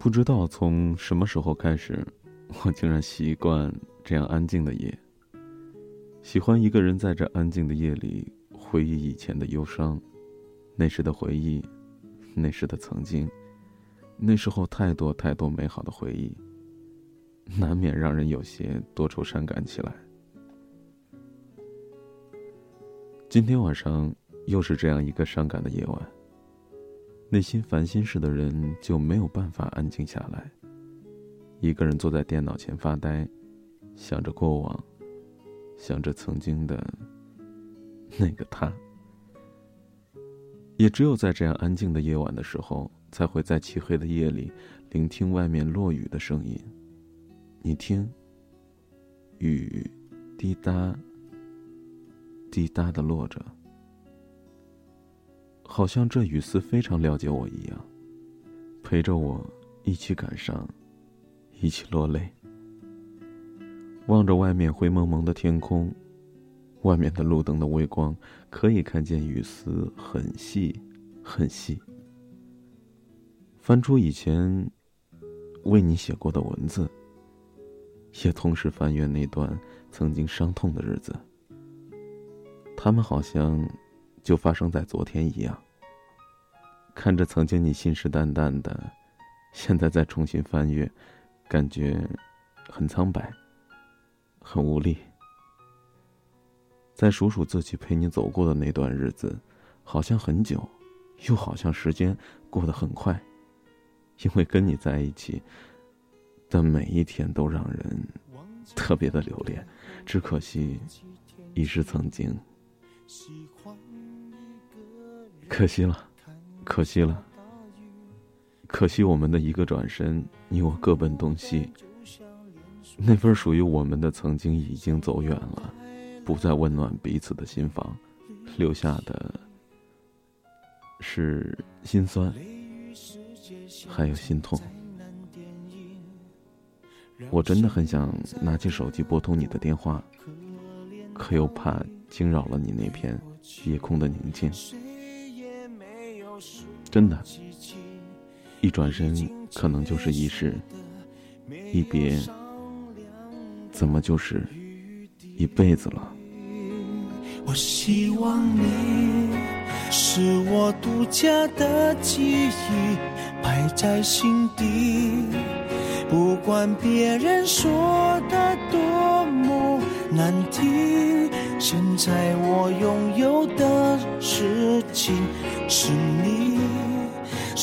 不知道从什么时候开始，我竟然习惯这样安静的夜。喜欢一个人在这安静的夜里回忆以前的忧伤，那时的回忆，那时的曾经，那时候太多太多美好的回忆，难免让人有些多愁善感起来。今天晚上又是这样一个伤感的夜晚。内心烦心事的人就没有办法安静下来。一个人坐在电脑前发呆，想着过往，想着曾经的 那个他。也只有在这样安静的夜晚的时候，才会在漆黑的夜里聆听外面落雨的声音。你听，雨滴答、滴答的落着。好像这雨丝非常了解我一样，陪着我一起感伤，一起落泪。望着外面灰蒙蒙的天空，外面的路灯的微光，可以看见雨丝很细，很细。翻出以前为你写过的文字，也同时翻阅那段曾经伤痛的日子。他们好像。就发生在昨天一样。看着曾经你信誓旦旦的，现在再重新翻阅，感觉很苍白，很无力。再数数自己陪你走过的那段日子，好像很久，又好像时间过得很快。因为跟你在一起的每一天都让人特别的留恋，只可惜已是曾经。可惜了，可惜了，可惜我们的一个转身，你我各奔东西。那份属于我们的曾经已经走远了，不再温暖彼此的心房，留下的是心酸，还有心痛。我真的很想拿起手机拨通你的电话，可又怕惊扰了你那片夜空的宁静。真的，一转身可能就是一世，一别怎么就是一辈子了？我希望你是我独家的记忆，摆在心底，不管别人说的多么难听，现在我拥有的事情是你。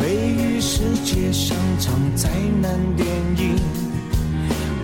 雷雨世界，商场灾难点。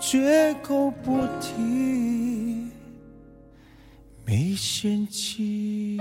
绝口不提没嫌弃。